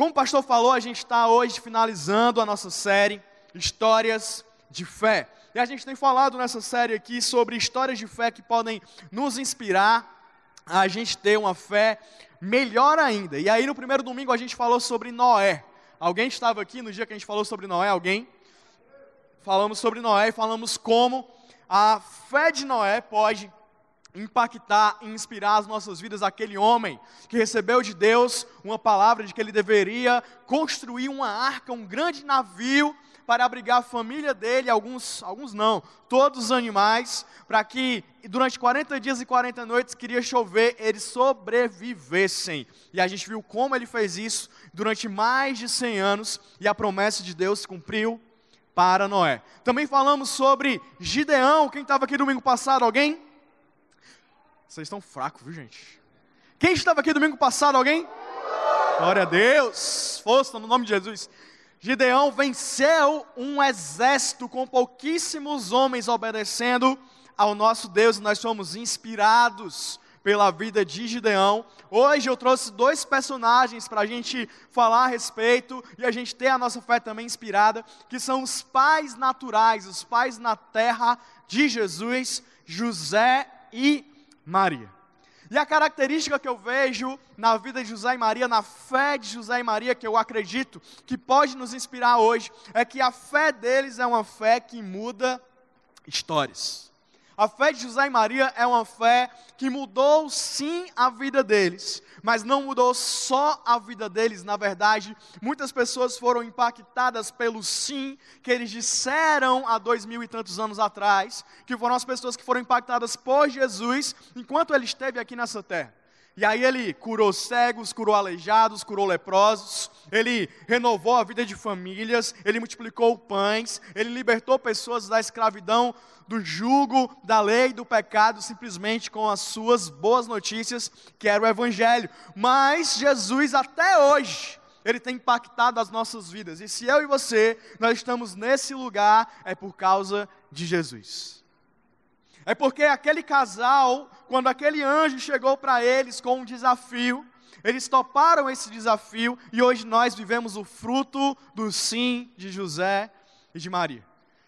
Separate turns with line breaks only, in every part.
Como o pastor falou, a gente está hoje finalizando a nossa série Histórias de Fé. E a gente tem falado nessa série aqui sobre histórias de fé que podem nos inspirar a gente ter uma fé melhor ainda. E aí no primeiro domingo a gente falou sobre Noé. Alguém estava aqui no dia que a gente falou sobre Noé? Alguém? Falamos sobre Noé e falamos como a fé de Noé pode impactar e inspirar as nossas vidas aquele homem que recebeu de Deus uma palavra de que ele deveria construir uma arca, um grande navio para abrigar a família dele, alguns, alguns não, todos os animais, para que durante 40 dias e 40 noites queria chover, eles sobrevivessem. E a gente viu como ele fez isso durante mais de 100 anos e a promessa de Deus se cumpriu para Noé. Também falamos sobre Gideão, quem estava aqui domingo passado, alguém? Vocês estão fracos, viu, gente? Quem estava aqui domingo passado? Alguém? Glória a Deus! Força no nome de Jesus. Gideão venceu um exército com pouquíssimos homens obedecendo ao nosso Deus e nós somos inspirados pela vida de Gideão. Hoje eu trouxe dois personagens para a gente falar a respeito e a gente ter a nossa fé também inspirada, que são os pais naturais, os pais na terra de Jesus, José e Maria. E a característica que eu vejo na vida de José e Maria, na fé de José e Maria, que eu acredito que pode nos inspirar hoje, é que a fé deles é uma fé que muda histórias. A fé de José e Maria é uma fé que mudou sim a vida deles, mas não mudou só a vida deles, na verdade, muitas pessoas foram impactadas pelo sim que eles disseram há dois mil e tantos anos atrás, que foram as pessoas que foram impactadas por Jesus enquanto ele esteve aqui nessa terra. E aí ele curou cegos, curou aleijados, curou leprosos, ele renovou a vida de famílias, ele multiplicou pães, ele libertou pessoas da escravidão, do jugo, da lei, do pecado, simplesmente com as suas boas notícias, que era o evangelho. Mas Jesus até hoje, ele tem impactado as nossas vidas. E se eu e você, nós estamos nesse lugar, é por causa de Jesus. É porque aquele casal, quando aquele anjo chegou para eles com um desafio, eles toparam esse desafio e hoje nós vivemos o fruto do sim de José e de Maria.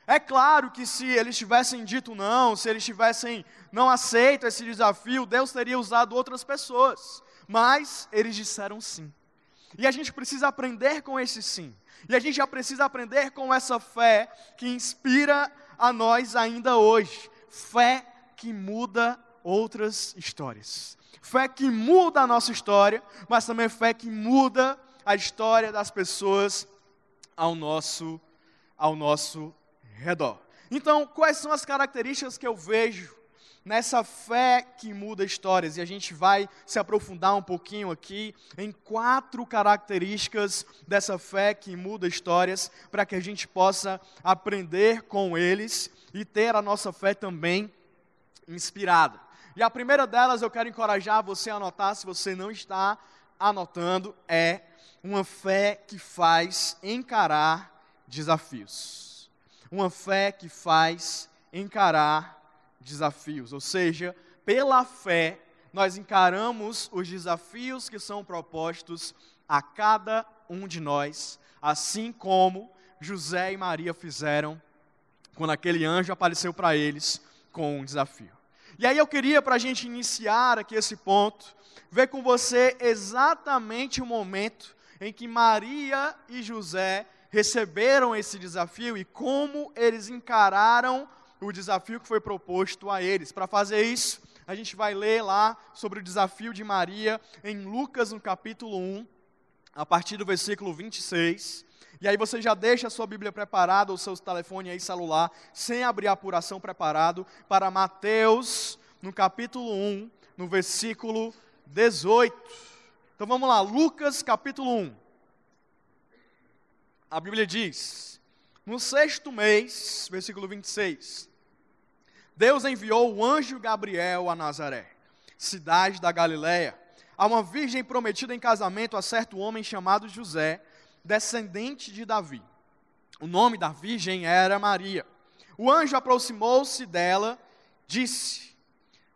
É claro que se eles tivessem dito não, se eles tivessem não aceito esse desafio, Deus teria usado outras pessoas. Mas eles disseram sim. E a gente precisa aprender com esse sim. E a gente já precisa aprender com essa fé que inspira a nós ainda hoje fé que muda outras histórias. Fé que muda a nossa história, mas também fé que muda a história das pessoas ao nosso, ao nosso redor. Então, quais são as características que eu vejo nessa fé que muda histórias? E a gente vai se aprofundar um pouquinho aqui em quatro características dessa fé que muda histórias, para que a gente possa aprender com eles e ter a nossa fé também inspirada. E a primeira delas eu quero encorajar você a anotar, se você não está anotando, é uma fé que faz encarar desafios. Uma fé que faz encarar desafios, ou seja, pela fé nós encaramos os desafios que são propostos a cada um de nós, assim como José e Maria fizeram quando aquele anjo apareceu para eles com um desafio. E aí eu queria, para a gente iniciar aqui esse ponto, ver com você exatamente o momento em que Maria e José receberam esse desafio e como eles encararam o desafio que foi proposto a eles. Para fazer isso, a gente vai ler lá sobre o desafio de Maria em Lucas, no capítulo 1, a partir do versículo 26. E aí você já deixa a sua Bíblia preparada, o seu telefone aí celular, sem abrir a apuração preparado, para Mateus, no capítulo 1, no versículo 18. Então vamos lá, Lucas capítulo 1. A Bíblia diz: No sexto mês, versículo 26, Deus enviou o anjo Gabriel a Nazaré, cidade da Galiléia, a uma virgem prometida em casamento a certo homem chamado José descendente de Davi. O nome da virgem era Maria. O anjo aproximou-se dela, disse: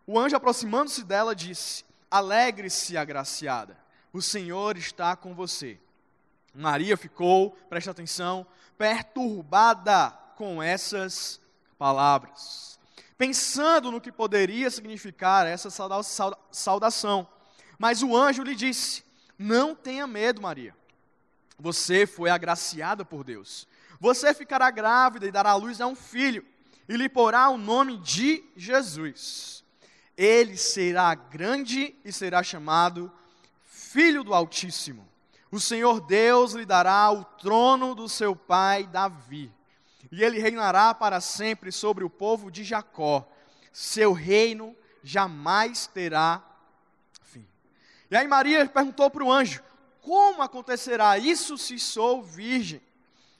O anjo aproximando-se dela disse: Alegre-se, agraciada, o Senhor está com você. Maria ficou, preste atenção, perturbada com essas palavras, pensando no que poderia significar essa saudação. Mas o anjo lhe disse: Não tenha medo, Maria. Você foi agraciada por Deus. Você ficará grávida e dará à luz a um filho, e lhe porá o nome de Jesus. Ele será grande e será chamado Filho do Altíssimo. O Senhor Deus lhe dará o trono do seu pai Davi, e ele reinará para sempre sobre o povo de Jacó. Seu reino jamais terá fim. E aí Maria perguntou para o anjo: Como acontecerá isso se sou virgem?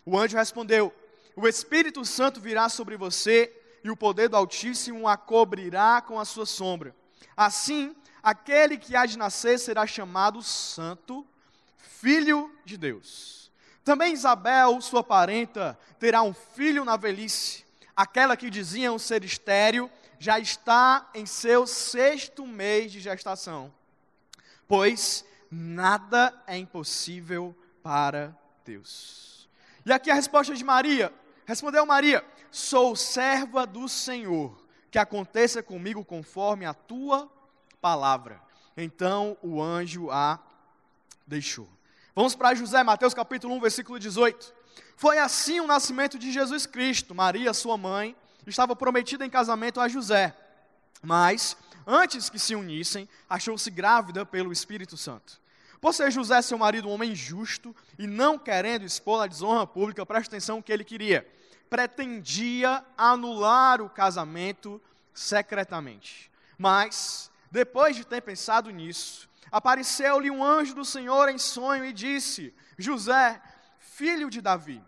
O anjo respondeu: O Espírito Santo virá sobre você, e o poder do Altíssimo a cobrirá com a sua sombra. Assim, aquele que há de nascer será chamado Santo filho de Deus. Também Isabel, sua parenta, terá um filho na velhice. Aquela que diziam ser estéril já está em seu sexto mês de gestação. Pois nada é impossível para Deus. E aqui a resposta de Maria. Respondeu Maria: Sou serva do Senhor, que aconteça comigo conforme a tua palavra. Então o anjo a deixou. Vamos para José, Mateus capítulo 1, versículo 18. Foi assim o nascimento de Jesus Cristo. Maria, sua mãe, estava prometida em casamento a José. Mas, antes que se unissem, achou-se grávida pelo Espírito Santo. Por ser José, seu marido, um homem justo e não querendo expor a desonra pública, preste atenção no que ele queria. Pretendia anular o casamento secretamente. Mas, depois de ter pensado nisso, apareceu-lhe um anjo do Senhor em sonho e disse: José, filho de Davi,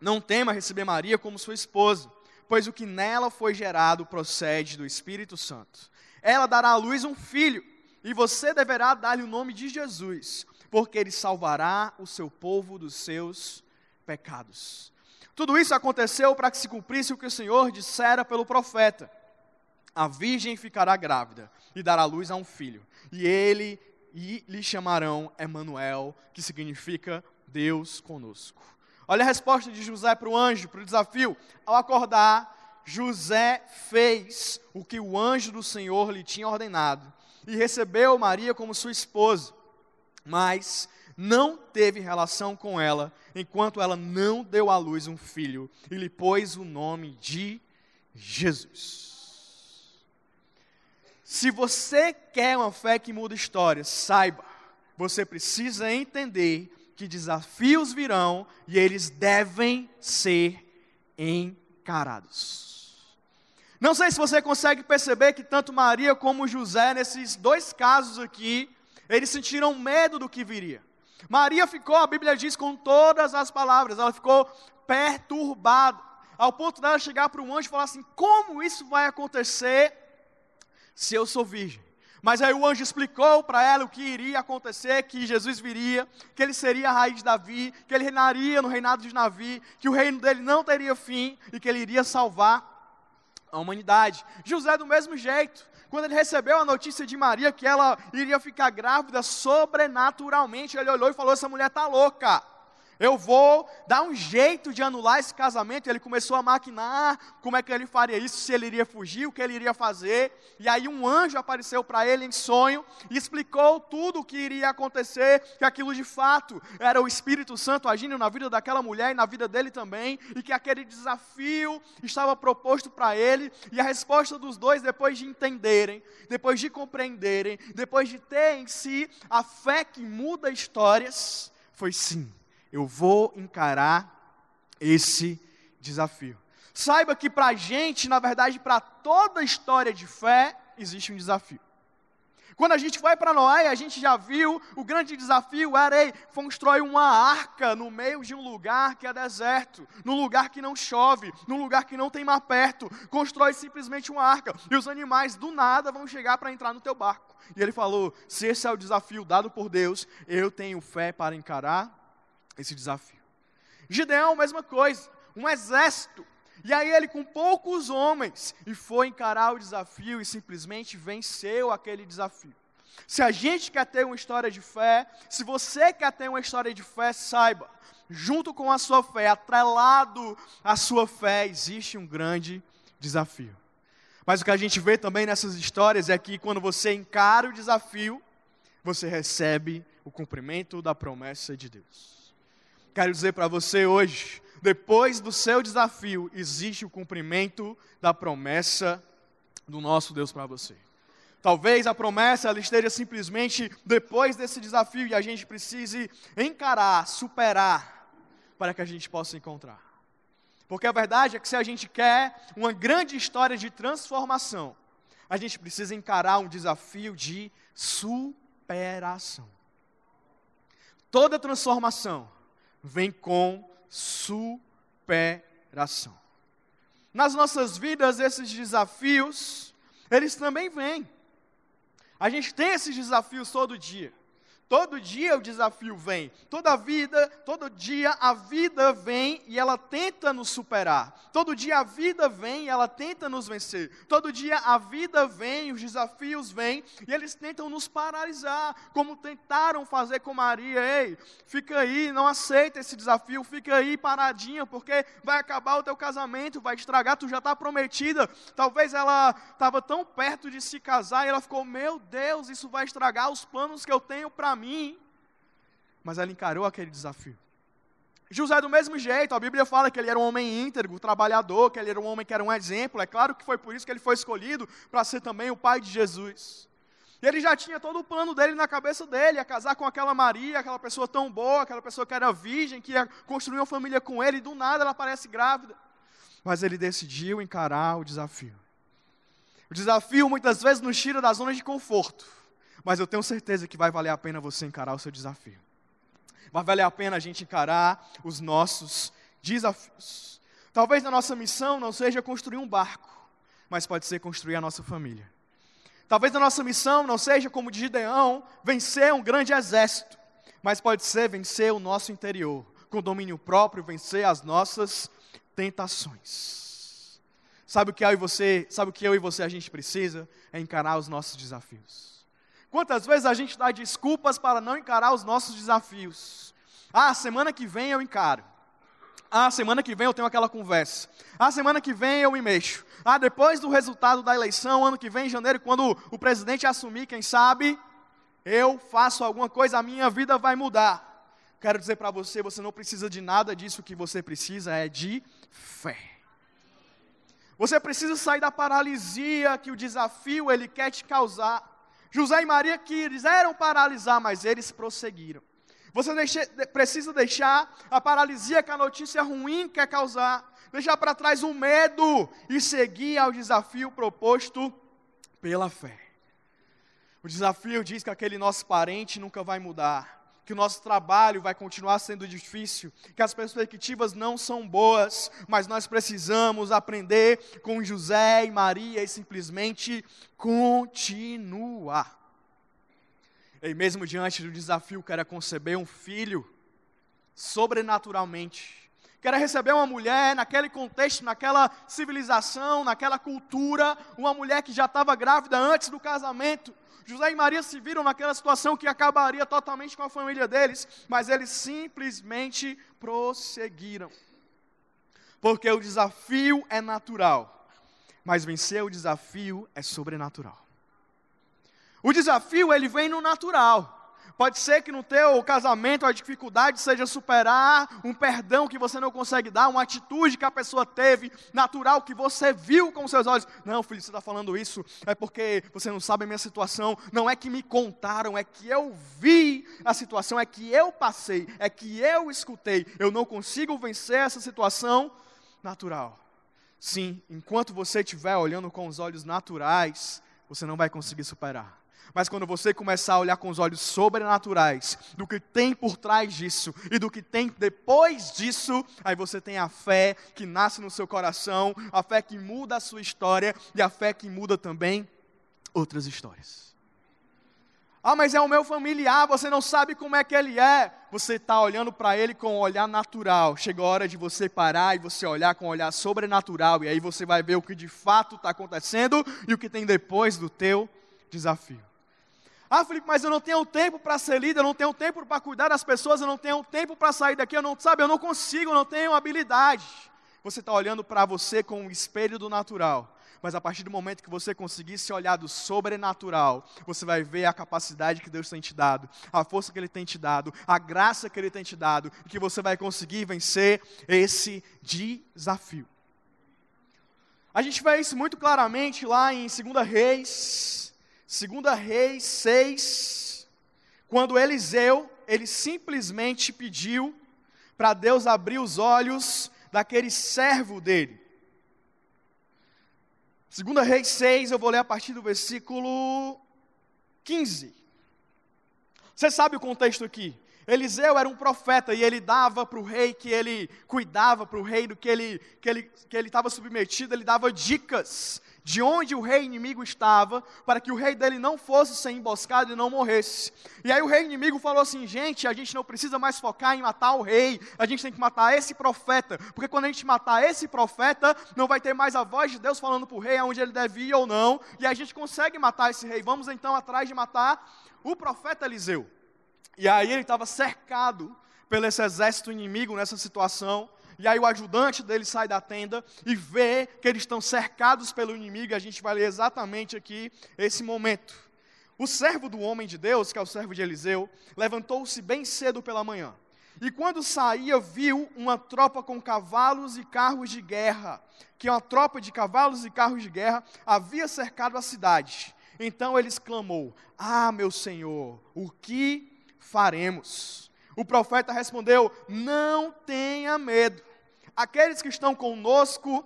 não tema receber Maria como sua esposa, pois o que nela foi gerado procede do Espírito Santo. Ela dará à luz um filho, e você deverá dar-lhe o nome de Jesus, porque ele salvará o seu povo dos seus pecados. Tudo isso aconteceu para que se cumprisse o que o Senhor dissera pelo profeta: A virgem ficará grávida e dará luz a um filho, e ele e lhe chamarão Emanuel, que significa Deus conosco. Olha a resposta de José para o anjo, para o desafio. Ao acordar, José fez o que o anjo do Senhor lhe tinha ordenado e recebeu Maria como sua esposa, mas não teve relação com ela enquanto ela não deu à luz um filho e lhe pôs o nome de Jesus. Se você quer uma fé que muda histórias, saiba, você precisa entender que desafios virão e eles devem ser encarados. Não sei se você consegue perceber que tanto Maria como José, nesses dois casos aqui, eles sentiram medo do que viria. Maria ficou, a Bíblia diz, com todas as palavras, ela ficou perturbada, ao ponto dela chegar para um anjo e falar assim: como isso vai acontecer? Se eu sou virgem. Mas aí o anjo explicou para ela o que iria acontecer, que Jesus viria, que ele seria a raiz de Davi, que ele reinaria no reinado de Davi, que o reino dele não teria fim e que ele iria salvar a humanidade. José do mesmo jeito, quando ele recebeu a notícia de Maria que ela iria ficar grávida sobrenaturalmente, ele olhou e falou: essa mulher está louca. Eu vou dar um jeito de anular esse casamento. Ele começou a maquinar como é que ele faria isso, se ele iria fugir, o que ele iria fazer. E aí um anjo apareceu para ele em sonho e explicou tudo o que iria acontecer, que aquilo de fato era o Espírito Santo agindo na vida daquela mulher e na vida dele também, e que aquele desafio estava proposto para ele. E a resposta dos dois, depois de entenderem, depois de compreenderem, depois de ter em si a fé que muda histórias, foi sim eu vou encarar esse desafio. Saiba que para a gente, na verdade, para toda a história de fé, existe um desafio. Quando a gente vai para Noé, a gente já viu, o grande desafio era ei, constrói uma arca no meio de um lugar que é deserto, num lugar que não chove, num lugar que não tem mar perto. Constrói simplesmente uma arca e os animais do nada vão chegar para entrar no teu barco. E ele falou: se esse é o desafio dado por Deus, eu tenho fé para encarar esse desafio. Gideão, mesma coisa, um exército. E aí ele com poucos homens e foi encarar o desafio e simplesmente venceu aquele desafio. Se a gente quer ter uma história de fé, se você quer ter uma história de fé, saiba, junto com a sua fé, atrelado à sua fé, existe um grande desafio. Mas o que a gente vê também nessas histórias é que quando você encara o desafio, você recebe o cumprimento da promessa de Deus. Quero dizer para você hoje, depois do seu desafio, existe o cumprimento da promessa do nosso Deus para você. Talvez a promessa ela esteja simplesmente depois desse desafio e a gente precise encarar, superar, para que a gente possa encontrar. Porque a verdade é que se a gente quer uma grande história de transformação, a gente precisa encarar um desafio de superação. Toda transformação vem com superação. Nas nossas vidas, esses desafios, eles também vêm. A gente tem esses desafios todo dia. Todo dia o desafio vem, toda vida, todo dia a vida vem e ela tenta nos superar. Todo dia a vida vem e ela tenta nos vencer. Todo dia a vida vem, os desafios vêm e eles tentam nos paralisar, como tentaram fazer com Maria. Ei, fica aí, não aceita esse desafio, fica aí paradinha, porque vai acabar o teu casamento, vai estragar, tu já está prometida. Talvez ela estava tão perto de se casar e ela ficou, meu Deus, isso vai estragar os planos que eu tenho para mim. Mas ela encarou aquele desafio. José, do mesmo jeito, a Bíblia fala que ele era um homem íntegro, trabalhador, que ele era um homem que era um exemplo. É claro que foi por isso que ele foi escolhido para ser também o pai de Jesus. Ele já tinha todo o plano dele na cabeça dele, ia casar com aquela Maria, aquela pessoa tão boa, aquela pessoa que era virgem, que ia construir uma família com ele, e do nada ela aparece grávida. Mas ele decidiu encarar o desafio. O desafio muitas vezes nos tira da zona de conforto mas eu tenho certeza que vai valer a pena você encarar o seu desafio. Vai valer a pena a gente encarar os nossos desafios. Talvez a nossa missão não seja construir um barco, mas pode ser construir a nossa família. Talvez a nossa missão não seja, como de Gideão, vencer um grande exército, mas pode ser vencer o nosso interior, com domínio próprio, vencer as nossas tentações. Sabe o que eu e você, sabe o que eu e você a gente precisa? É encarar os nossos desafios. Quantas vezes a gente dá desculpas para não encarar os nossos desafios? Ah, semana que vem eu encaro. Ah, semana que vem eu tenho aquela conversa. Ah, semana que vem eu me mexo. Ah, depois do resultado da eleição, ano que vem, em janeiro, quando o presidente assumir, quem sabe, eu faço alguma coisa, a minha vida vai mudar. Quero dizer para você, você não precisa de nada disso, o que você precisa é de fé. Você precisa sair da paralisia que o desafio ele quer te causar. José e Maria quiseram paralisar, mas eles prosseguiram. Você deixe, precisa deixar a paralisia que a notícia ruim quer causar, deixar para trás o medo e seguir ao desafio proposto pela fé. O desafio diz que aquele nosso parente nunca vai mudar que o nosso trabalho vai continuar sendo difícil, que as perspectivas não são boas, mas nós precisamos aprender com José e Maria e simplesmente continuar. E mesmo diante do desafio que era conceber um filho, sobrenaturalmente, que era receber uma mulher naquele contexto, naquela civilização, naquela cultura, uma mulher que já estava grávida antes do casamento, José e Maria se viram naquela situação que acabaria totalmente com a família deles, mas eles simplesmente prosseguiram. Porque o desafio é natural, mas vencer o desafio é sobrenatural. O desafio ele vem no natural. Pode ser que no teu casamento a dificuldade seja superar um perdão que você não consegue dar, uma atitude que a pessoa teve, natural, que você viu com seus olhos. Não, filho, você está falando isso, é porque você não sabe a minha situação. Não é que me contaram, é que eu vi a situação, é que eu passei, é que eu escutei. Eu não consigo vencer essa situação natural. Sim, enquanto você estiver olhando com os olhos naturais, você não vai conseguir superar. Mas quando você começar a olhar com os olhos sobrenaturais do que tem por trás disso e do que tem depois disso, aí você tem a fé que nasce no seu coração, a fé que muda a sua história e a fé que muda também outras histórias. Ah, mas é o meu familiar, você não sabe como é que ele é. Você está olhando para ele com um olhar natural. Chega a hora de você parar e você olhar com um olhar sobrenatural. E aí você vai ver o que de fato está acontecendo e o que tem depois do teu desafio. Ah, Felipe, mas eu não tenho tempo para ser líder, eu não tenho tempo para cuidar das pessoas, eu não tenho tempo para sair daqui, eu não, sabe, eu não consigo, eu não tenho habilidade. Você está olhando para você com um espelho do natural. Mas a partir do momento que você conseguir se olhar do sobrenatural, você vai ver a capacidade que Deus tem te dado, a força que Ele tem te dado, a graça que Ele tem te dado, e que você vai conseguir vencer esse desafio. A gente vê isso muito claramente lá em 2 Reis, 2 Reis 6, quando Eliseu, ele simplesmente pediu para Deus abrir os olhos daquele servo dele. 2 Reis 6, eu vou ler a partir do versículo 15. Você sabe o contexto aqui? Eliseu era um profeta e ele dava para o rei que ele cuidava, para o rei do que ele que ele que ele estava submetido, ele dava dicas de onde o rei inimigo estava, para que o rei dele não fosse ser emboscado e não morresse. E aí o rei inimigo falou assim: gente, a gente não precisa mais focar em matar o rei, a gente tem que matar esse profeta, porque quando a gente matar esse profeta, não vai ter mais a voz de Deus falando para o rei aonde ele deve ir ou não, e a gente consegue matar esse rei. Vamos então atrás de matar o profeta Eliseu. E aí ele estava cercado pelo esse exército inimigo nessa situação. E aí o ajudante dele sai da tenda e vê que eles estão cercados pelo inimigo. E a gente vai ler exatamente aqui esse momento. O servo do homem de Deus, que é o servo de Eliseu, levantou-se bem cedo pela manhã. E quando saía, viu uma tropa com cavalos e carros de guerra, que uma tropa de cavalos e carros de guerra havia cercado a cidade. Então ele exclamou: Ah, meu senhor, o que faremos. O profeta respondeu: Não tenha medo. Aqueles que estão conosco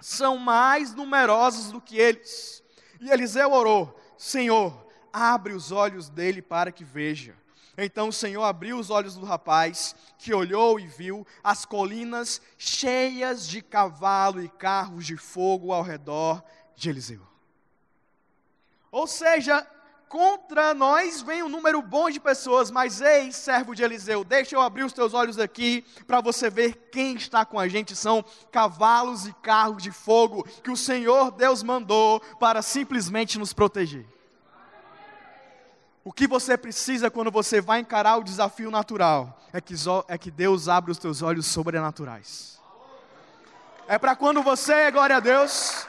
são mais numerosos do que eles. E Eliseu orou: Senhor, abre os olhos dele para que veja. Então o Senhor abriu os olhos do rapaz, que olhou e viu as colinas cheias de cavalo e carros de fogo ao redor de Eliseu. Ou seja, contra nós vem um número bom de pessoas, mas ei, servo de Eliseu, deixa eu abrir os teus olhos aqui para você ver quem está com a gente. São cavalos e carros de fogo que o Senhor Deus mandou para simplesmente nos proteger. O que você precisa quando você vai encarar o desafio natural é que, é que Deus abra os teus olhos sobrenaturais. É para quando você, glória a Deus,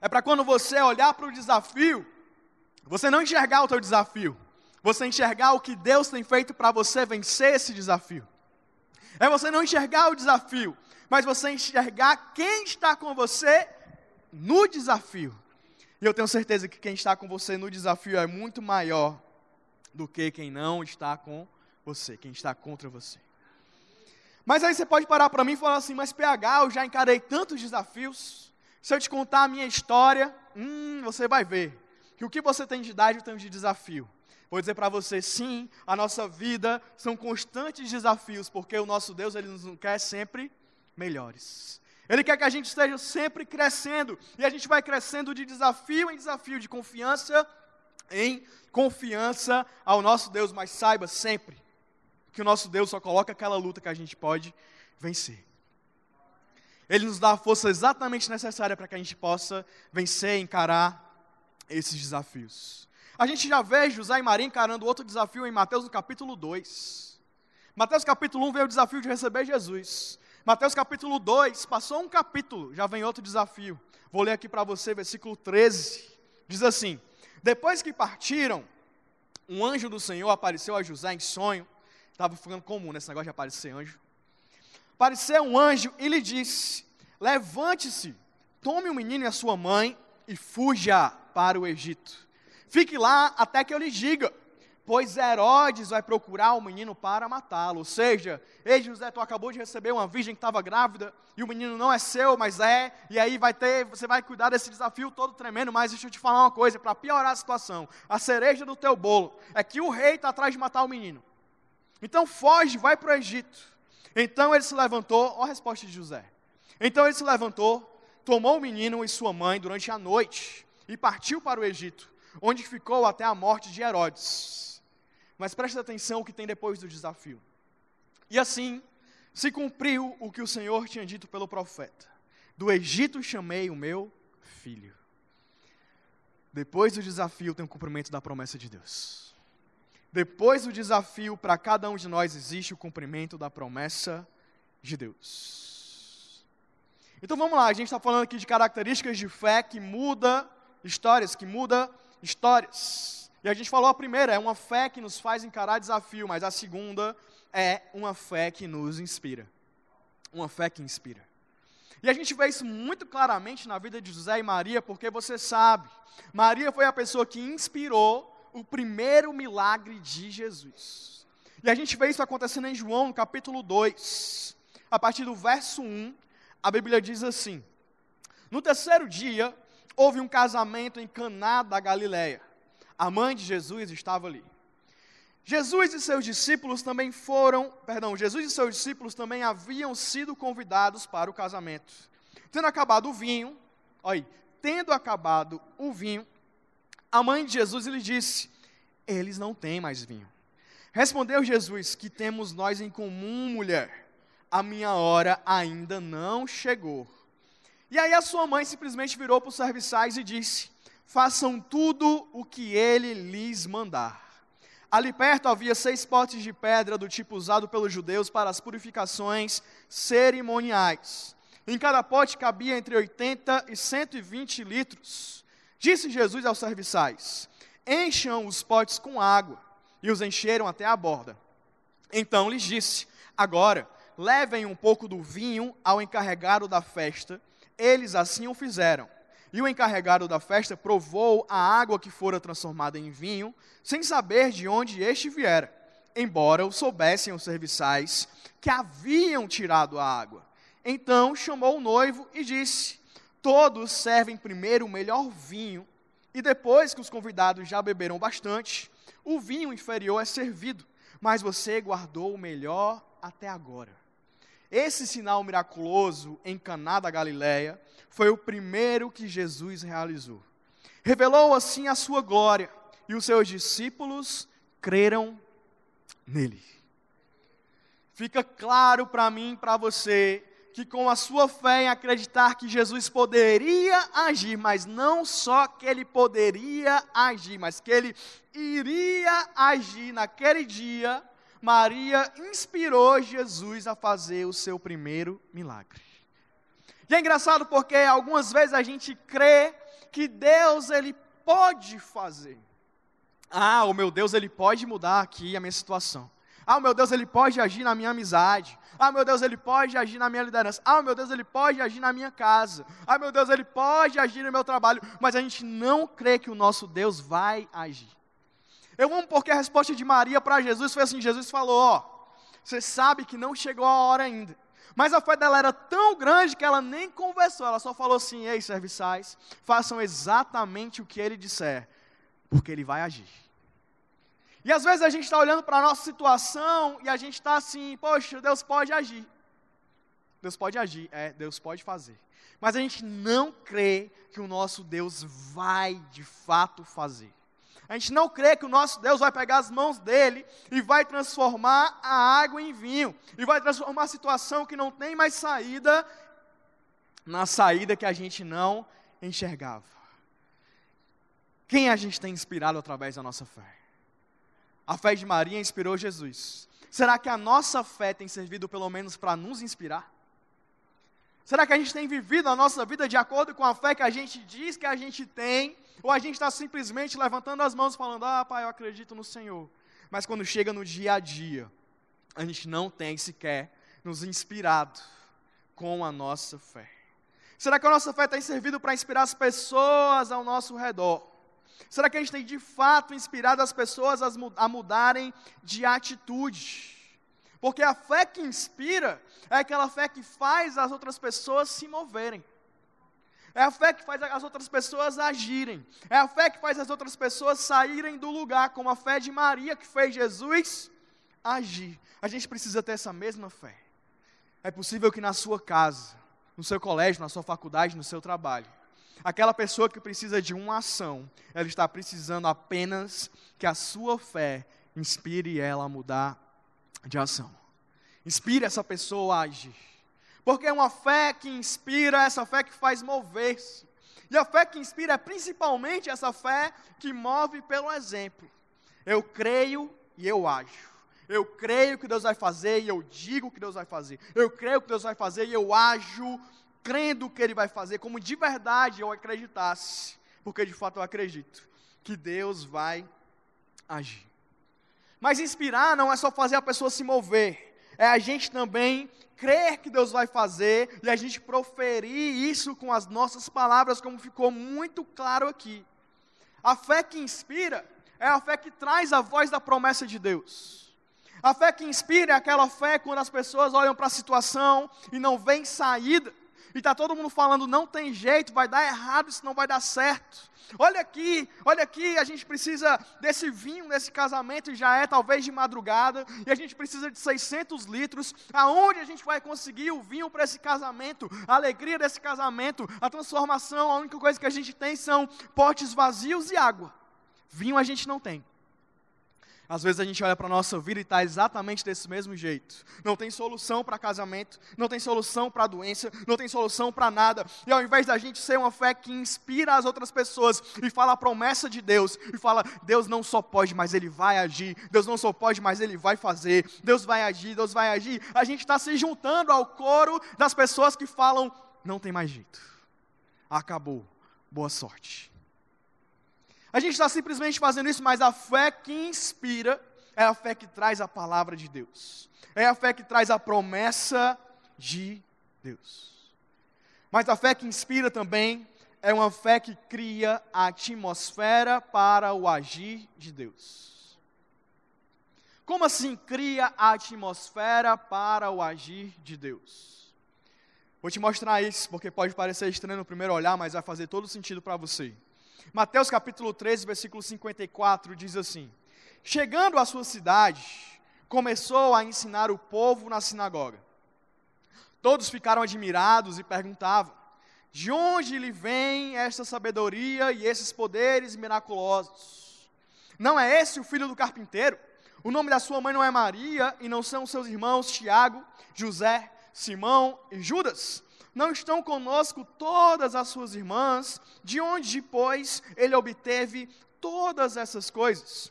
É para quando você olhar para o desafio, você não enxergar o teu desafio, você enxergar o que Deus tem feito para você vencer esse desafio. É você não enxergar o desafio, mas você enxergar quem está com você no desafio. E eu tenho certeza que quem está com você no desafio é muito maior do que quem não está com você, quem está contra você. Mas aí você pode parar para mim e falar assim: Mas PH, eu já encarei tantos desafios, se eu te contar a minha história, hum, você vai ver que o que você tem de idade eu tenho de desafio. Vou dizer para você, sim, a nossa vida são constantes desafios, porque o nosso Deus ele nos quer sempre melhores. Ele quer que a gente esteja sempre crescendo, e a gente vai crescendo de desafio em desafio, de confiança em confiança ao nosso Deus, mas saiba sempre que o nosso Deus só coloca aquela luta que a gente pode vencer. Ele nos dá a força exatamente necessária para que a gente possa vencer e encarar esses desafios. A gente já vê José e Maria encarando outro desafio em Mateus no capítulo 2. Mateus capítulo 1 veio o desafio de receber Jesus. Mateus capítulo 2, passou um capítulo, já vem outro desafio. Vou ler aqui para você, versículo 13. Diz assim: Depois que partiram, um anjo do Senhor apareceu a José em sonho. Estava ficando comum nesse negócio de aparecer anjo apareceu um anjo e lhe disse: Levante-se, tome o menino e a sua mãe e fuja para o Egito. Fique lá até que eu lhe diga, pois Herodes vai procurar o menino para matá-lo. Ou seja, ei José, tu acabou de receber uma virgem que estava grávida e o menino não é seu, mas é, e aí vai ter, você vai cuidar desse desafio todo tremendo, mas deixa eu te falar uma coisa, para piorar a situação, a cereja do teu bolo é que o rei está atrás de matar o menino. Então foge, vai para o Egito. Então ele se levantou, olha a resposta de José. Então ele se levantou, tomou o menino e sua mãe durante a noite e partiu para o Egito, onde ficou até a morte de Herodes. Mas preste atenção o que tem depois do desafio. E assim se cumpriu o que o Senhor tinha dito pelo profeta. Do Egito chamei o meu filho. Depois do desafio tem o cumprimento da promessa de Deus. Depois do desafio, para cada um de nós existe o cumprimento da promessa de Deus. Então vamos lá, a gente está falando aqui de características de fé que muda histórias, que muda histórias. E a gente falou a primeira, é uma fé que nos faz encarar desafio, mas a segunda é uma fé que nos inspira. Uma fé que inspira. E a gente vê isso muito claramente na vida de José e Maria, porque você sabe, Maria foi a pessoa que inspirou o primeiro milagre de Jesus. E a gente vê isso acontecendo em João, no capítulo 2. A partir do verso 1, a Bíblia diz assim: No terceiro dia, houve um casamento em Caná da Galileia. A mãe de Jesus estava ali. Jesus e seus discípulos também foram, perdão, Jesus e seus discípulos também haviam sido convidados para o casamento. Tendo acabado o vinho, olha, tendo acabado o vinho, a mãe de Jesus lhe disse: Eles não têm mais vinho. Respondeu Jesus: Que temos nós em comum, mulher? A minha hora ainda não chegou. E aí a sua mãe simplesmente virou para os serviçais e disse: Façam tudo o que ele lhes mandar. Ali perto havia seis potes de pedra do tipo usado pelos judeus para as purificações cerimoniais. Em cada pote cabia entre 80 e 120 litros. Disse Jesus aos serviçais: Encham os potes com água. E os encheram até a borda. Então lhes disse: Agora, levem um pouco do vinho ao encarregado da festa. Eles assim o fizeram. E o encarregado da festa provou a água que fora transformada em vinho, sem saber de onde este viera, embora o soubessem os serviçais que haviam tirado a água. Então chamou o noivo e disse: Todos servem primeiro o melhor vinho, e depois que os convidados já beberam bastante, o vinho inferior é servido, mas você guardou o melhor até agora. Esse sinal miraculoso em Caná da Galileia foi o primeiro que Jesus realizou. Revelou assim a sua glória, e os seus discípulos creram nele. Fica claro para mim e para você que com a sua fé em acreditar que Jesus poderia agir, mas não só que ele poderia agir, mas que ele iria agir naquele dia, Maria inspirou Jesus a fazer o seu primeiro milagre. E é engraçado porque algumas vezes a gente crê que Deus ele pode fazer. Ah, o meu Deus ele pode mudar aqui a minha situação. Ah, meu Deus ele pode agir na minha amizade. Ah, meu Deus ele pode agir na minha liderança. Ah, meu Deus ele pode agir na minha casa. Ah, meu Deus ele pode agir no meu trabalho. Mas a gente não crê que o nosso Deus vai agir. Eu amo porque a resposta de Maria para Jesus foi assim: Jesus falou, ó, você sabe que não chegou a hora ainda. Mas a fé dela era tão grande que ela nem conversou, ela só falou assim: ei, serviçais, façam exatamente o que ele disser, porque ele vai agir. E às vezes a gente está olhando para a nossa situação e a gente está assim: poxa, Deus pode agir. Deus pode agir, é, Deus pode fazer. Mas a gente não crê que o nosso Deus vai de fato fazer. A gente não crê que o nosso Deus vai pegar as mãos dele e vai transformar a água em vinho, e vai transformar a situação que não tem mais saída, na saída que a gente não enxergava. Quem a gente tem inspirado através da nossa fé? A fé de Maria inspirou Jesus. Será que a nossa fé tem servido pelo menos para nos inspirar? Será que a gente tem vivido a nossa vida de acordo com a fé que a gente diz que a gente tem? Ou a gente está simplesmente levantando as mãos falando, ah, pai, eu acredito no Senhor. Mas quando chega no dia a dia, a gente não tem sequer nos inspirado com a nossa fé. Será que a nossa fé tem servido para inspirar as pessoas ao nosso redor? Será que a gente tem de fato inspirado as pessoas a mudarem de atitude? Porque a fé que inspira é aquela fé que faz as outras pessoas se moverem. É a fé que faz as outras pessoas agirem. É a fé que faz as outras pessoas saírem do lugar, como a fé de Maria que fez Jesus agir. A gente precisa ter essa mesma fé. É possível que na sua casa, no seu colégio, na sua faculdade, no seu trabalho, aquela pessoa que precisa de uma ação, ela está precisando apenas que a sua fé inspire ela a mudar de ação. Inspire essa pessoa a agir. Porque é uma fé que inspira, essa fé que faz mover-se. E a fé que inspira é principalmente essa fé que move pelo exemplo. Eu creio e eu ajo. Eu creio que Deus vai fazer e eu digo que Deus vai fazer. Eu creio que Deus vai fazer e eu ajo crendo que Ele vai fazer, como de verdade eu acreditasse, porque de fato eu acredito que Deus vai agir. Mas inspirar não é só fazer a pessoa se mover, é a gente também crer que Deus vai fazer e a gente proferir isso com as nossas palavras, como ficou muito claro aqui. A fé que inspira é a fé que traz a voz da promessa de Deus. A fé que inspira é aquela fé quando as pessoas olham para a situação e não vem saída e está todo mundo falando, não tem jeito, vai dar errado, isso não vai dar certo. Olha aqui, olha aqui, a gente precisa desse vinho nesse casamento, e já é talvez de madrugada, e a gente precisa de 600 litros. Aonde a gente vai conseguir o vinho para esse casamento, a alegria desse casamento, a transformação? A única coisa que a gente tem são potes vazios e água. Vinho a gente não tem. Às vezes a gente olha para a nossa vida e está exatamente desse mesmo jeito. Não tem solução para casamento, não tem solução para doença, não tem solução para nada. E ao invés da gente ser uma fé que inspira as outras pessoas e fala a promessa de Deus, e fala, Deus não só pode, mas Ele vai agir. Deus não só pode, mas Ele vai fazer. Deus vai agir, Deus vai agir. A gente está se juntando ao coro das pessoas que falam, não tem mais jeito. Acabou. Boa sorte. A gente está simplesmente fazendo isso, mas a fé que inspira é a fé que traz a palavra de Deus, é a fé que traz a promessa de Deus. Mas a fé que inspira também é uma fé que cria a atmosfera para o agir de Deus. Como assim cria a atmosfera para o agir de Deus? Vou te mostrar isso, porque pode parecer estranho no primeiro olhar, mas vai fazer todo sentido para você. Mateus capítulo 13, versículo 54 diz assim: Chegando à sua cidade, começou a ensinar o povo na sinagoga. Todos ficaram admirados e perguntavam: De onde lhe vem esta sabedoria e esses poderes miraculosos? Não é esse o filho do carpinteiro? O nome da sua mãe não é Maria e não são seus irmãos Tiago, José, Simão e Judas? Não estão conosco todas as suas irmãs, de onde, pois, ele obteve todas essas coisas?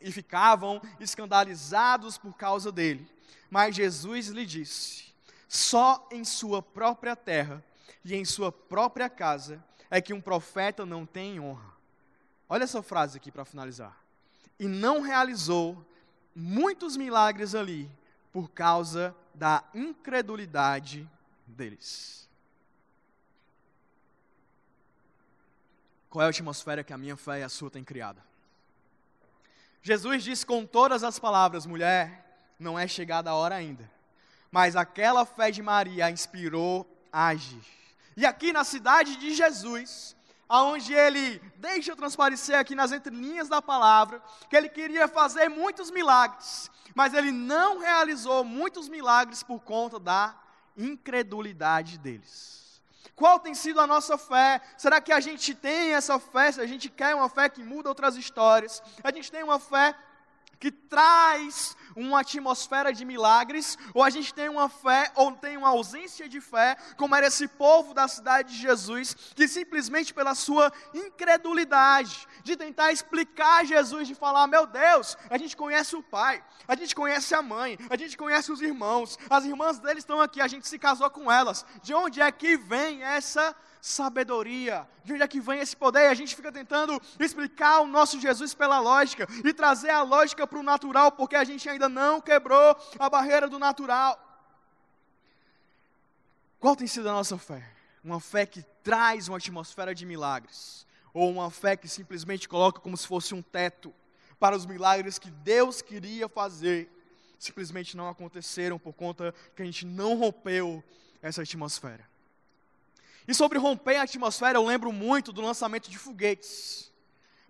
E ficavam escandalizados por causa dele. Mas Jesus lhe disse: só em sua própria terra e em sua própria casa é que um profeta não tem honra. Olha essa frase aqui para finalizar. E não realizou muitos milagres ali por causa da incredulidade deles. Qual é a atmosfera que a minha fé e a sua têm criado? Jesus disse com todas as palavras: mulher, não é chegada a hora ainda. Mas aquela fé de Maria a inspirou a agir. E aqui na cidade de Jesus, aonde ele deixa transparecer aqui nas entrelinhas da palavra, que ele queria fazer muitos milagres, mas ele não realizou muitos milagres por conta da incredulidade deles. Qual tem sido a nossa fé? Será que a gente tem essa fé? Se a gente quer uma fé que muda outras histórias, a gente tem uma fé que traz uma atmosfera de milagres, ou a gente tem uma fé, ou tem uma ausência de fé, como era esse povo da cidade de Jesus, que simplesmente pela sua incredulidade, de tentar explicar Jesus, de falar: meu Deus, a gente conhece o pai, a gente conhece a mãe, a gente conhece os irmãos, as irmãs deles estão aqui, a gente se casou com elas, de onde é que vem essa sabedoria. De onde é que vem esse poder? E a gente fica tentando explicar o nosso Jesus pela lógica e trazer a lógica para o natural, porque a gente ainda não quebrou a barreira do natural. Qual tem sido a nossa fé? Uma fé que traz uma atmosfera de milagres, ou uma fé que simplesmente coloca como se fosse um teto para os milagres que Deus queria fazer, simplesmente não aconteceram por conta que a gente não rompeu essa atmosfera. E sobre romper a atmosfera, eu lembro muito do lançamento de foguetes.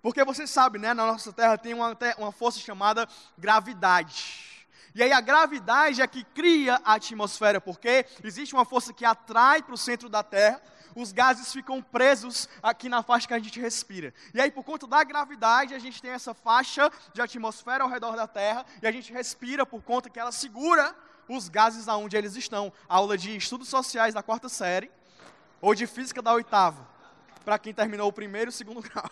Porque você sabe, né, na nossa Terra tem uma, uma força chamada gravidade. E aí a gravidade é que cria a atmosfera, porque existe uma força que atrai para o centro da Terra, os gases ficam presos aqui na faixa que a gente respira. E aí, por conta da gravidade, a gente tem essa faixa de atmosfera ao redor da Terra, e a gente respira por conta que ela segura os gases aonde eles estão. Aula de estudos sociais da quarta série ou de física da oitava, para quem terminou o primeiro e o segundo grau.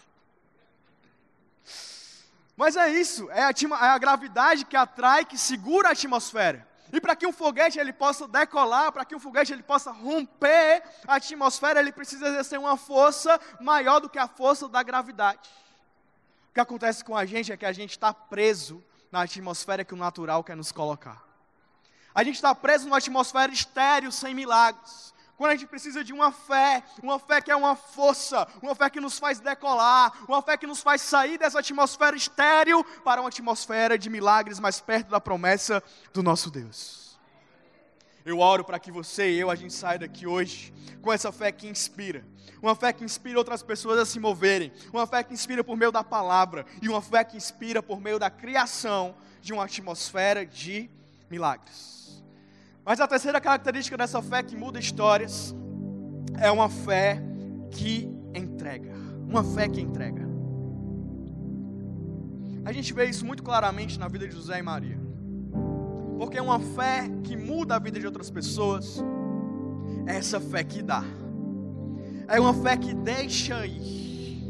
Mas é isso, é a, é a gravidade que atrai, que segura a atmosfera. E para que um foguete ele possa decolar, para que um foguete ele possa romper a atmosfera, ele precisa exercer uma força maior do que a força da gravidade. O que acontece com a gente é que a gente está preso na atmosfera que o natural quer nos colocar. A gente está preso numa atmosfera estéril, sem milagres. Quando a gente precisa de uma fé, uma fé que é uma força, uma fé que nos faz decolar, uma fé que nos faz sair dessa atmosfera estéril para uma atmosfera de milagres mais perto da promessa do nosso Deus. Eu oro para que você e eu a gente saia daqui hoje com essa fé que inspira, uma fé que inspira outras pessoas a se moverem, uma fé que inspira por meio da palavra e uma fé que inspira por meio da criação de uma atmosfera de milagres. Mas a terceira característica dessa fé que muda histórias é uma fé que entrega. Uma fé que entrega. A gente vê isso muito claramente na vida de José e Maria. Porque uma fé que muda a vida de outras pessoas é essa fé que dá. É uma fé que deixa ir.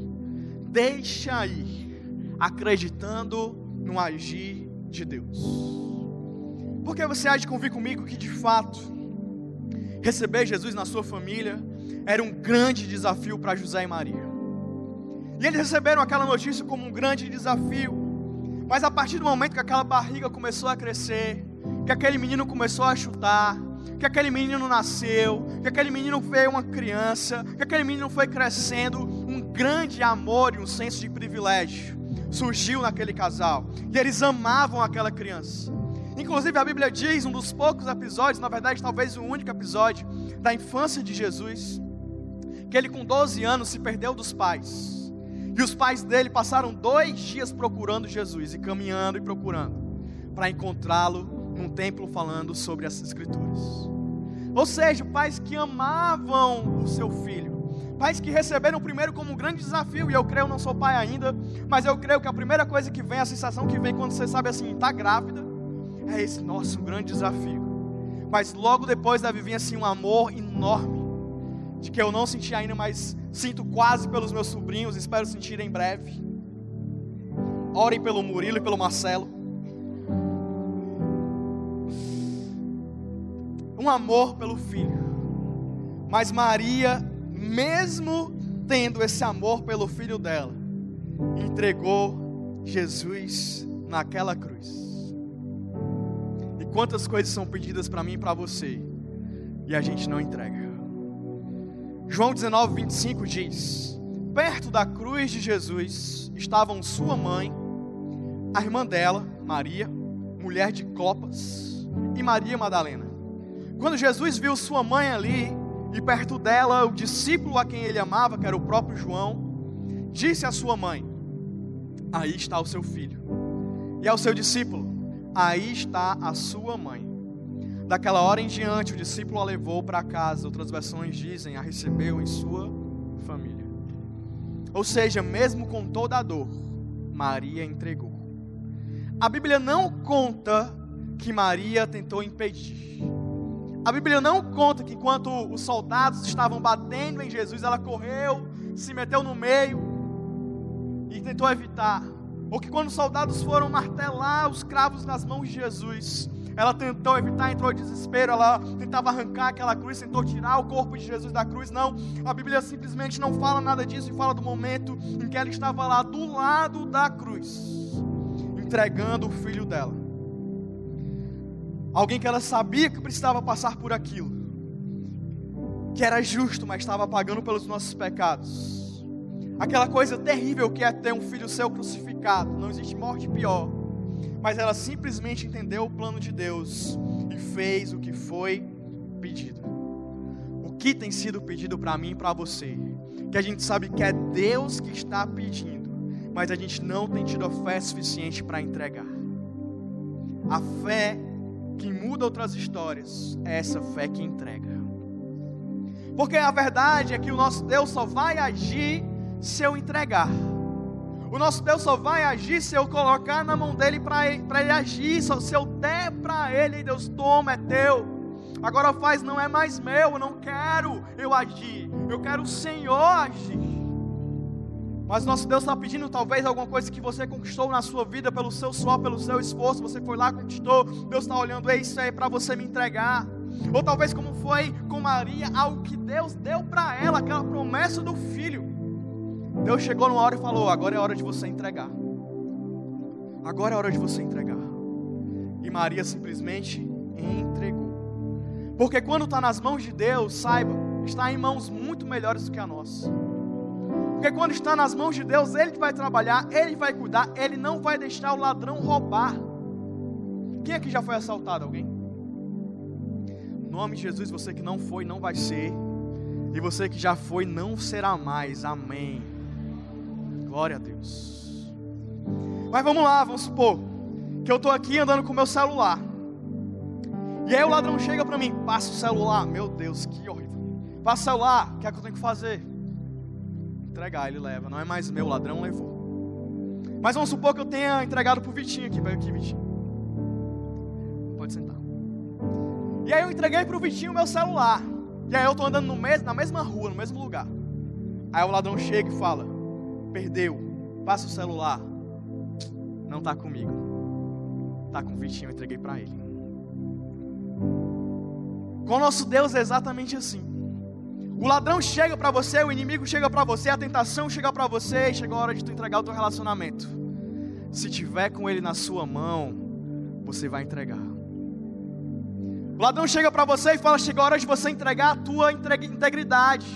Deixa ir. Acreditando no agir de Deus. Porque você há de convir comigo que de fato receber Jesus na sua família era um grande desafio para José e Maria. E eles receberam aquela notícia como um grande desafio. Mas a partir do momento que aquela barriga começou a crescer, que aquele menino começou a chutar, que aquele menino nasceu, que aquele menino veio uma criança, que aquele menino foi crescendo, um grande amor e um senso de privilégio surgiu naquele casal. E eles amavam aquela criança. Inclusive, a Bíblia diz, um dos poucos episódios, na verdade, talvez o único episódio da infância de Jesus, que ele, com 12 anos, se perdeu dos pais. E os pais dele passaram dois dias procurando Jesus, e caminhando e procurando, para encontrá-lo num templo falando sobre as Escrituras. Ou seja, pais que amavam o seu filho, pais que receberam primeiro como um grande desafio, e eu creio, não sou pai ainda, mas eu creio que a primeira coisa que vem, a sensação que vem quando você sabe assim, está grávida, é esse nosso grande desafio. Mas logo depois deve vir assim um amor enorme, de que eu não senti ainda, mas sinto quase pelos meus sobrinhos, espero sentir em breve. Orem pelo Murilo e pelo Marcelo. Um amor pelo filho. Mas Maria, mesmo tendo esse amor pelo filho dela, entregou Jesus naquela cruz. Quantas coisas são pedidas para mim e para você e a gente não entrega? João 19, 25 diz: Perto da cruz de Jesus estavam sua mãe, a irmã dela, Maria, mulher de Clopas, e Maria Madalena. Quando Jesus viu sua mãe ali, e perto dela o discípulo a quem ele amava, que era o próprio João, disse à sua mãe: Aí está o seu filho. E ao seu discípulo: aí está a sua mãe. Daquela hora em diante, o discípulo a levou para casa. Outras versões dizem, a recebeu em sua família. Ou seja, mesmo com toda a dor, Maria entregou. A Bíblia não conta que Maria tentou impedir. A Bíblia não conta que enquanto os soldados estavam batendo em Jesus, ela correu, se meteu no meio e tentou evitar. Ou que quando os soldados foram martelar os cravos nas mãos de Jesus, ela tentou evitar, entrou em desespero, ela tentava arrancar aquela cruz, tentou tirar o corpo de Jesus da cruz. Não, a Bíblia simplesmente não fala nada disso e fala do momento em que ela estava lá do lado da cruz, entregando o filho dela. Alguém que ela sabia que precisava passar por aquilo, que era justo, mas estava pagando pelos nossos pecados aquela coisa terrível que é ter um filho seu crucificado. Não existe morte pior. Mas ela simplesmente entendeu o plano de Deus e fez o que foi pedido. O que tem sido pedido para mim e para você? Que a gente sabe que é Deus que está pedindo, mas a gente não tem tido a fé suficiente para entregar. A fé que muda outras histórias é essa fé que entrega. Porque a verdade é que o nosso Deus só vai agir se eu entregar. O nosso Deus só vai agir se eu colocar na mão dele para ele, ele agir. Só se eu der para ele, Deus toma, é teu. Agora faz, não é mais meu, eu não quero eu agir. Eu quero o Senhor agir. Mas nosso Deus está pedindo talvez alguma coisa que você conquistou na sua vida pelo seu suor, pelo seu esforço. Você foi lá, conquistou. Deus está olhando, é isso aí para você me entregar. Ou talvez como foi com Maria, algo que Deus deu para ela, aquela promessa do filho. Deus chegou numa hora e falou: agora é hora de você entregar. Agora é hora de você entregar. E Maria simplesmente entregou. Porque quando está nas mãos de Deus, saiba, está em mãos muito melhores do que a nossa. Porque quando está nas mãos de Deus, Ele vai trabalhar, Ele vai cuidar, Ele não vai deixar o ladrão roubar. Quem aqui já foi assaltado? Alguém? Em nome de Jesus, você que não foi, não vai ser. E você que já foi, não será mais. Amém. Glória a Deus. Mas vamos lá, vamos supor que eu estou aqui andando com meu celular. E aí o ladrão chega para mim, passa o celular. Meu Deus, que horrível. Passa o celular, o que é que eu tenho que fazer? Entregar, ele leva. Não é mais meu, o ladrão levou. Mas vamos supor que eu tenha entregado para o Vitinho aqui. Pega aqui, Vitinho. Pode sentar. E aí eu entreguei para o Vitinho o meu celular. E aí eu estou andando no na mesma rua, no mesmo lugar. Aí o ladrão chega e fala: Perdeu, passa o celular. Não está comigo. Está com o Vitinho, eu entreguei para ele. Com o nosso Deus é exatamente assim. O ladrão chega para você, o inimigo chega para você, a tentação chega para você e chega a hora de tu entregar o teu relacionamento. Se tiver com ele na sua mão, você vai entregar. O ladrão chega para você e fala: chega a hora de você entregar a tua integridade.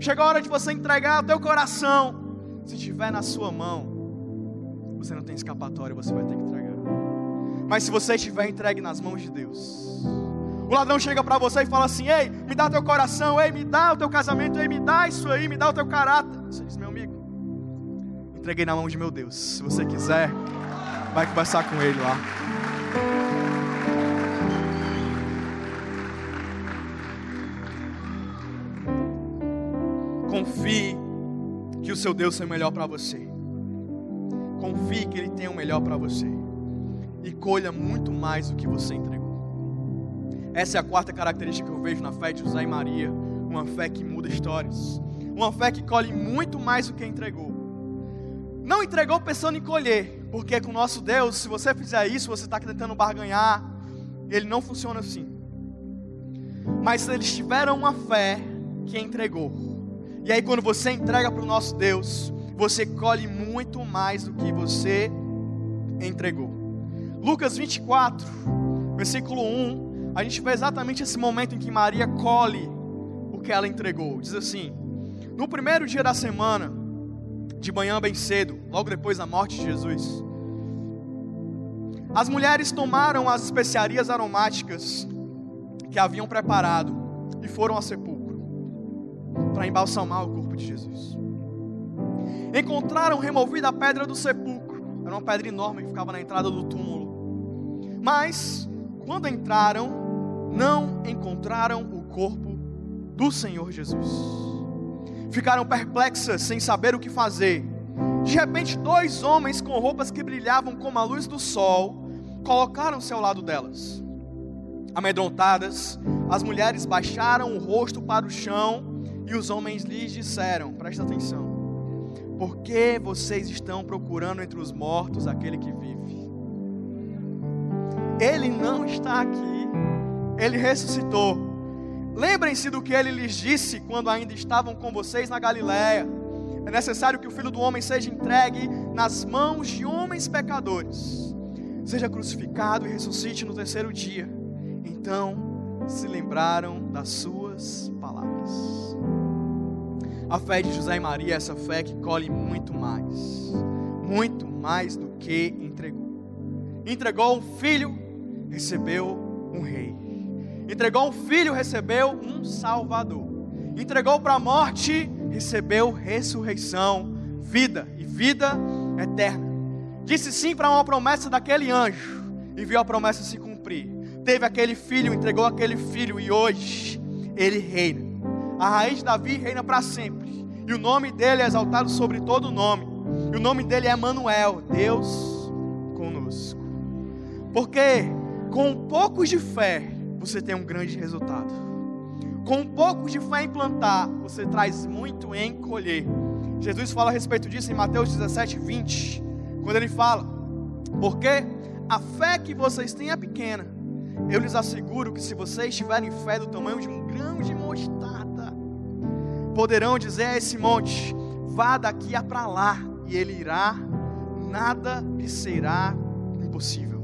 Chega a hora de você entregar o teu coração. Se tiver na sua mão, você não tem escapatória, você vai ter que entregar. Mas se você estiver entregue nas mãos de Deus, o ladrão chega para você e fala assim: Ei, me dá teu coração, ei, me dá o teu casamento, ei, me dá isso aí, me dá o teu caráter. Você diz, meu amigo, entreguei na mão de meu Deus. Se você quiser, vai conversar com ele lá. Confie o seu Deus é melhor para você. Confie que Ele tem o melhor para você. E colha muito mais do que você entregou. Essa é a quarta característica que eu vejo na fé de José e Maria. Uma fé que muda histórias. Uma fé que colhe muito mais do que entregou. Não entregou pensando em colher. Porque com o nosso Deus, se você fizer isso, você está tentando barganhar. Ele não funciona assim. Mas eles tiveram uma fé que entregou. E aí, quando você entrega para o nosso Deus, você colhe muito mais do que você entregou. Lucas 24, versículo 1, a gente vê exatamente esse momento em que Maria colhe o que ela entregou. Diz assim: No primeiro dia da semana, de manhã bem cedo, logo depois da morte de Jesus, as mulheres tomaram as especiarias aromáticas que haviam preparado e foram ao sepulcro para embalsamar o corpo de Jesus. Encontraram removida a pedra do sepulcro, era uma pedra enorme que ficava na entrada do túmulo. Mas, quando entraram, não encontraram o corpo do Senhor Jesus. Ficaram perplexas, sem saber o que fazer. De repente, dois homens com roupas que brilhavam como a luz do sol colocaram-se ao lado delas. Amedrontadas, as mulheres baixaram o rosto para o chão e os homens lhes disseram: presta atenção, por que vocês estão procurando entre os mortos aquele que vive? Ele não está aqui, ele ressuscitou. Lembrem-se do que ele lhes disse quando ainda estavam com vocês na Galiléia. É necessário que o filho do homem seja entregue nas mãos de homens pecadores seja crucificado e ressuscite no terceiro dia. Então se lembraram das suas palavras. A fé de José e Maria é essa fé que colhe muito mais, muito mais do que entregou. Entregou um filho, recebeu um rei. Entregou um filho, recebeu um salvador. Entregou para a morte, recebeu ressurreição, vida e vida eterna. Disse sim para uma promessa daquele anjo e viu a promessa se cumprir. Teve aquele filho, entregou aquele filho e hoje ele reina. A raiz de Davi reina para sempre. E o nome dele é exaltado sobre todo nome. E o nome dele é Manuel, Deus conosco. Porque com um pouco de fé, você tem um grande resultado. Com um pouco de fé em plantar, você traz muito em colher. Jesus fala a respeito disso em Mateus 17, 20, quando ele fala: Porque a fé que vocês têm é pequena. Eu lhes asseguro que se vocês tiverem fé do tamanho de um grão de mostarda, poderão dizer a esse monte: vá daqui a para lá, e ele irá, nada lhe será impossível.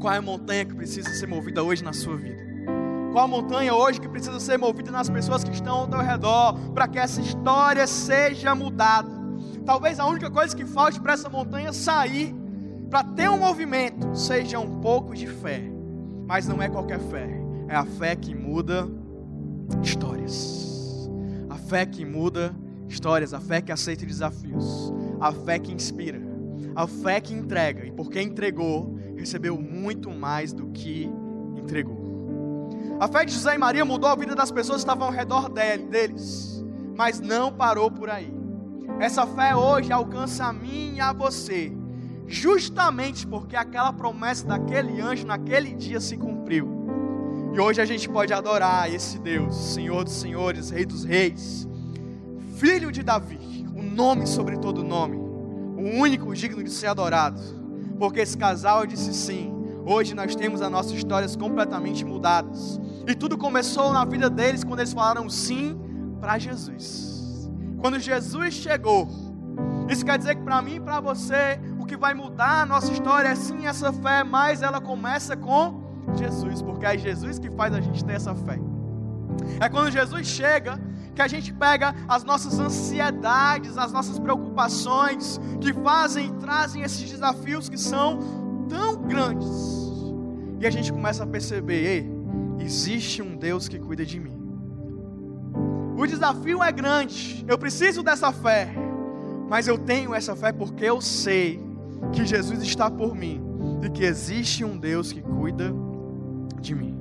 Qual é a montanha que precisa ser movida hoje na sua vida? Qual a montanha hoje que precisa ser movida nas pessoas que estão ao teu redor, para que essa história seja mudada? Talvez a única coisa que falte para essa montanha sair, para ter um movimento, seja um pouco de fé. Mas não é qualquer fé, é a fé que muda histórias. Fé que muda histórias, a fé que aceita desafios, a fé que inspira, a fé que entrega, e porque entregou, recebeu muito mais do que entregou. A fé de José e Maria mudou a vida das pessoas que estavam ao redor deles, mas não parou por aí. Essa fé hoje alcança a mim e a você, justamente porque aquela promessa daquele anjo naquele dia se cumpriu. E hoje a gente pode adorar esse Deus, Senhor dos Senhores, Rei dos Reis, Filho de Davi, o nome sobre todo nome, o único digno de ser adorado, porque esse casal disse sim. Hoje nós temos as nossas histórias completamente mudadas. E tudo começou na vida deles quando eles falaram sim para Jesus. Quando Jesus chegou, isso quer dizer que para mim e para você, o que vai mudar a nossa história é sim essa fé, mas ela começa com Jesus, porque é Jesus que faz a gente ter essa fé. É quando Jesus chega que a gente pega as nossas ansiedades, as nossas preocupações, que fazem e trazem esses desafios que são tão grandes, e a gente começa a perceber: ei, existe um Deus que cuida de mim. O desafio é grande, eu preciso dessa fé, mas eu tenho essa fé porque eu sei que Jesus está por mim e que existe um Deus que cuida de mim.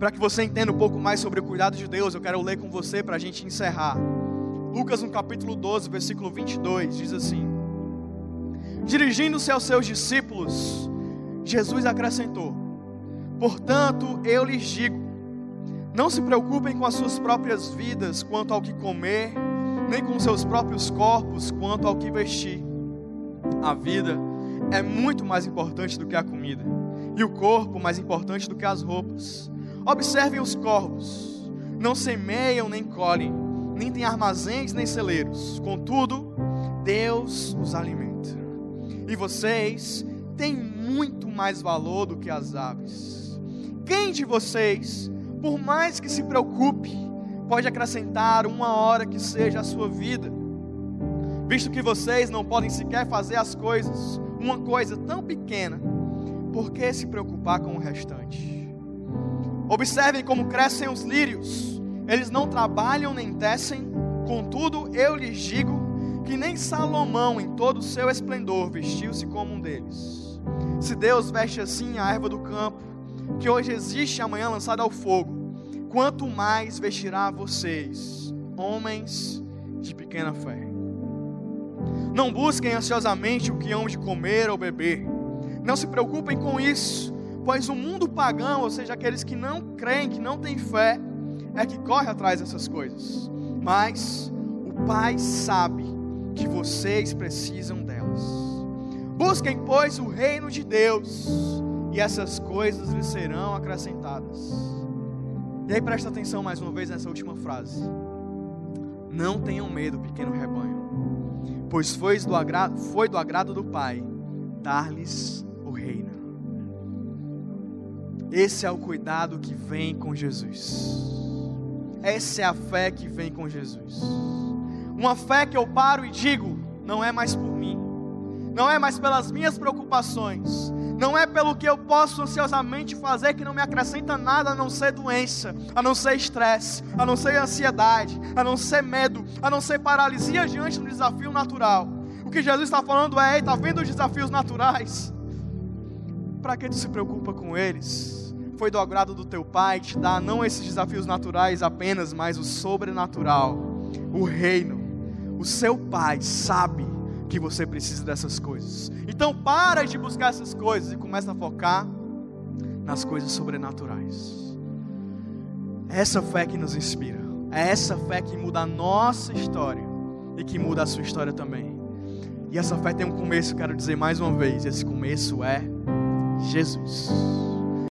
Para que você entenda um pouco mais sobre o cuidado de Deus, eu quero ler com você para a gente encerrar. Lucas, no capítulo 12, versículo 22, diz assim: Dirigindo-se aos seus discípulos, Jesus acrescentou: Portanto, eu lhes digo: não se preocupem com as suas próprias vidas quanto ao que comer, nem com seus próprios corpos quanto ao que vestir. A vida é muito mais importante do que a comida, e o corpo mais importante do que as roupas. Observem os corvos: não semeiam nem colhem, nem têm armazéns nem celeiros, contudo, Deus os alimenta. E vocês têm muito mais valor do que as aves. Quem de vocês, por mais que se preocupe, pode acrescentar uma hora que seja a sua vida? Visto que vocês não podem sequer fazer as coisas, uma coisa tão pequena, por que se preocupar com o restante? Observem como crescem os lírios, eles não trabalham nem tecem, contudo eu lhes digo que nem Salomão, em todo o seu esplendor, vestiu-se como um deles. Se Deus veste assim a erva do campo, que hoje existe amanhã lançada ao fogo, quanto mais vestirá vocês, homens de pequena fé. Não busquem ansiosamente o que hão de comer ou beber, não se preocupem com isso, pois o mundo pagão, ou seja, aqueles que não creem, que não têm fé, é que corre atrás dessas coisas, mas o Pai sabe que vocês precisam delas. Busquem, pois, o reino de Deus e essas coisas lhe serão acrescentadas. E aí presta atenção mais uma vez nessa última frase. Não tenham medo, pequeno rebanho, pois foi do agrado, foi do, agrado do Pai dar-lhes. Esse é o cuidado que vem com Jesus. Essa é a fé que vem com Jesus. Uma fé que eu paro e digo: não é mais por mim, não é mais pelas minhas preocupações, não é pelo que eu posso ansiosamente fazer que não me acrescenta nada a não ser doença, a não ser estresse, a não ser ansiedade, a não ser medo, a não ser paralisia diante do desafio natural. O que Jesus está falando é: está vendo os desafios naturais? Para que tu se preocupa com eles? Foi do agrado do teu Pai te dar não esses desafios naturais apenas, mas o sobrenatural, o reino. O seu Pai sabe que você precisa dessas coisas. Então para de buscar essas coisas e começa a focar nas coisas sobrenaturais. É essa fé que nos inspira. É essa fé que muda a nossa história e que muda a sua história também. E essa fé tem um começo, quero dizer mais uma vez, esse começo é Jesus.